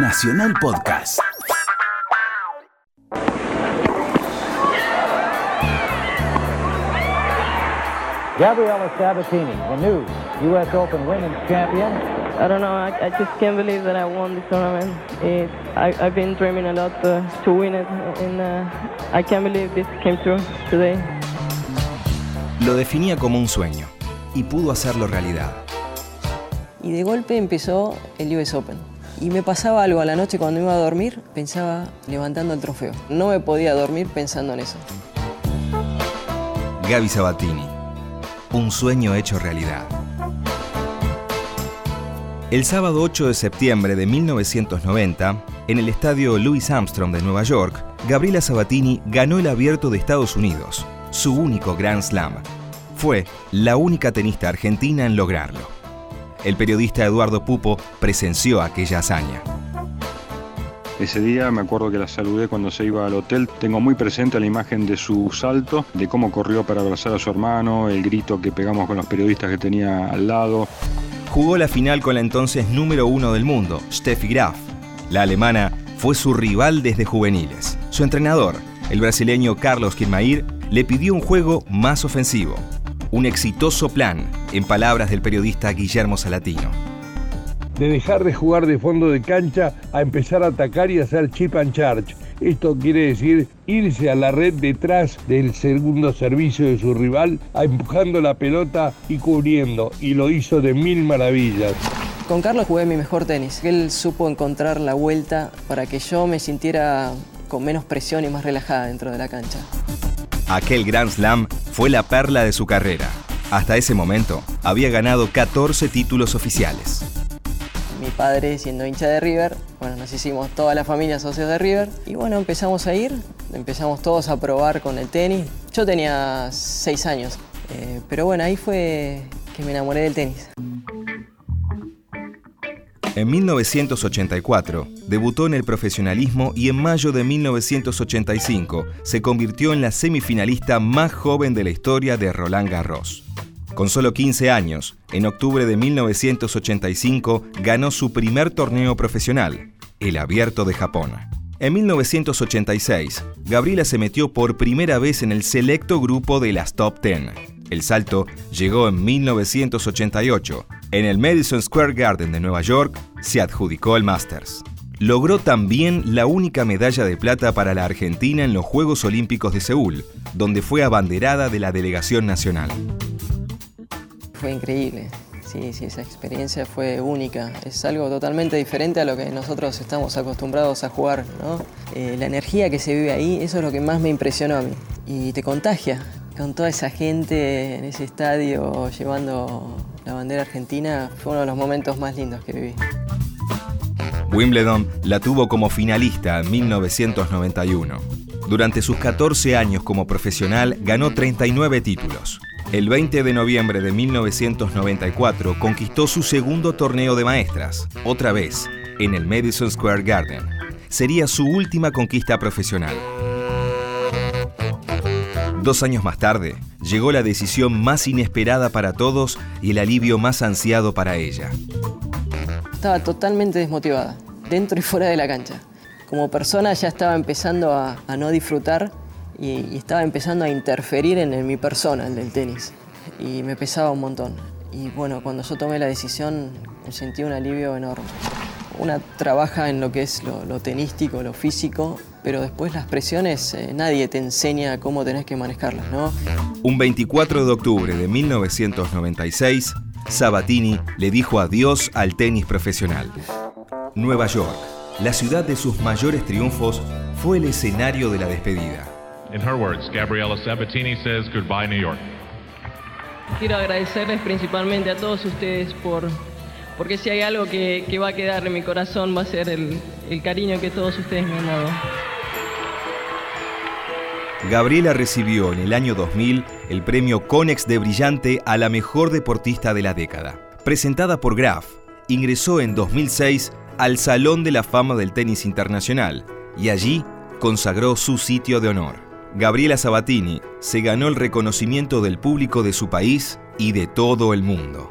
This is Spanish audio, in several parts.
Nacional Podcast. Gabriela Sabatini, the new U.S. Open Women's Champion. I don't know. I, I just can't believe that I won this tournament. It, I, I've been dreaming a lot to, to win it, and uh, I can't believe this came true today. Lo definía como un sueño y pudo hacerlo realidad. Y de golpe empezó el US Open. Y me pasaba algo a la noche cuando iba a dormir, pensaba levantando el trofeo. No me podía dormir pensando en eso. Gaby Sabatini, un sueño hecho realidad. El sábado 8 de septiembre de 1990, en el estadio Louis Armstrong de Nueva York, Gabriela Sabatini ganó el Abierto de Estados Unidos, su único Grand Slam. Fue la única tenista argentina en lograrlo. El periodista Eduardo Pupo presenció aquella hazaña. Ese día me acuerdo que la saludé cuando se iba al hotel. Tengo muy presente la imagen de su salto, de cómo corrió para abrazar a su hermano, el grito que pegamos con los periodistas que tenía al lado. Jugó la final con la entonces número uno del mundo, Steffi Graf. La alemana fue su rival desde juveniles. Su entrenador, el brasileño Carlos Kirmair, le pidió un juego más ofensivo. Un exitoso plan, en palabras del periodista Guillermo Salatino de dejar de jugar de fondo de cancha a empezar a atacar y hacer chip and charge. Esto quiere decir irse a la red detrás del segundo servicio de su rival, empujando la pelota y cubriendo, y lo hizo de mil maravillas. Con Carlos jugué mi mejor tenis. Él supo encontrar la vuelta para que yo me sintiera con menos presión y más relajada dentro de la cancha. Aquel Grand Slam fue la perla de su carrera. Hasta ese momento había ganado 14 títulos oficiales mi padre siendo hincha de River, bueno, nos hicimos toda la familia socios de River y bueno, empezamos a ir, empezamos todos a probar con el tenis. Yo tenía seis años, eh, pero bueno, ahí fue que me enamoré del tenis. En 1984 debutó en el profesionalismo y en mayo de 1985 se convirtió en la semifinalista más joven de la historia de Roland Garros. Con solo 15 años, en octubre de 1985 ganó su primer torneo profesional, el Abierto de Japón. En 1986, Gabriela se metió por primera vez en el selecto grupo de las Top 10. El salto llegó en 1988. En el Madison Square Garden de Nueva York se adjudicó el Masters. Logró también la única medalla de plata para la Argentina en los Juegos Olímpicos de Seúl, donde fue abanderada de la delegación nacional. Fue increíble. Sí, sí, esa experiencia fue única. Es algo totalmente diferente a lo que nosotros estamos acostumbrados a jugar, ¿no? Eh, la energía que se vive ahí, eso es lo que más me impresionó a mí. Y te contagia. Con toda esa gente en ese estadio llevando la bandera argentina, fue uno de los momentos más lindos que viví. Wimbledon la tuvo como finalista en 1991. Durante sus 14 años como profesional ganó 39 títulos. El 20 de noviembre de 1994 conquistó su segundo torneo de maestras, otra vez, en el Madison Square Garden. Sería su última conquista profesional. Dos años más tarde, llegó la decisión más inesperada para todos y el alivio más ansiado para ella. Estaba totalmente desmotivada, dentro y fuera de la cancha. Como persona ya estaba empezando a, no disfrutar y, estaba empezando a interferir en, mi persona, el del tenis. Y me pesaba un montón. Y bueno, cuando yo tomé la decisión, sentí un alivio enorme. Una trabaja en lo que es lo, tenístico, lo físico, pero después las presiones eh, nadie te enseña cómo tenés que manejarlas, ¿no? Un 24 de octubre de 1996, Sabatini le dijo adiós al tenis profesional. Nueva York, la ciudad de sus mayores triunfos, fue el escenario de la despedida. In her words, Gabriela Sabatini says goodbye New York. Quiero agradecerles principalmente a todos ustedes por, porque si hay algo que, va a quedar en mi corazón va a ser el, el cariño que todos ustedes me han dado. Gabriela recibió en el año 2000 el premio Conex de Brillante a la mejor deportista de la década. Presentada por Graf, ingresó en 2006 al Salón de la Fama del Tenis Internacional y allí consagró su sitio de honor. Gabriela Sabatini se ganó el reconocimiento del público de su país y de todo el mundo.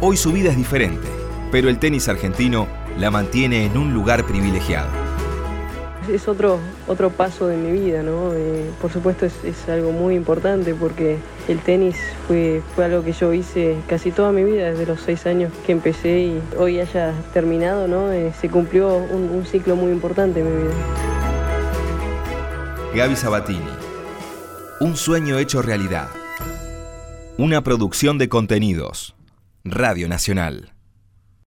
Hoy su vida es diferente. pero el tenis argentino la mantiene en un lugar privilegiado. Es otro, otro paso de mi vida, ¿no? Eh, por supuesto es, es, algo muy importante porque el tenis fue, fue algo que yo hice casi toda mi vida, desde los seis años que empecé y hoy haya terminado, ¿no? Eh, se cumplió un, un ciclo muy importante en mi vida. Gaby Sabatini, un sueño hecho realidad. Una producción de contenidos. Radio Nacional.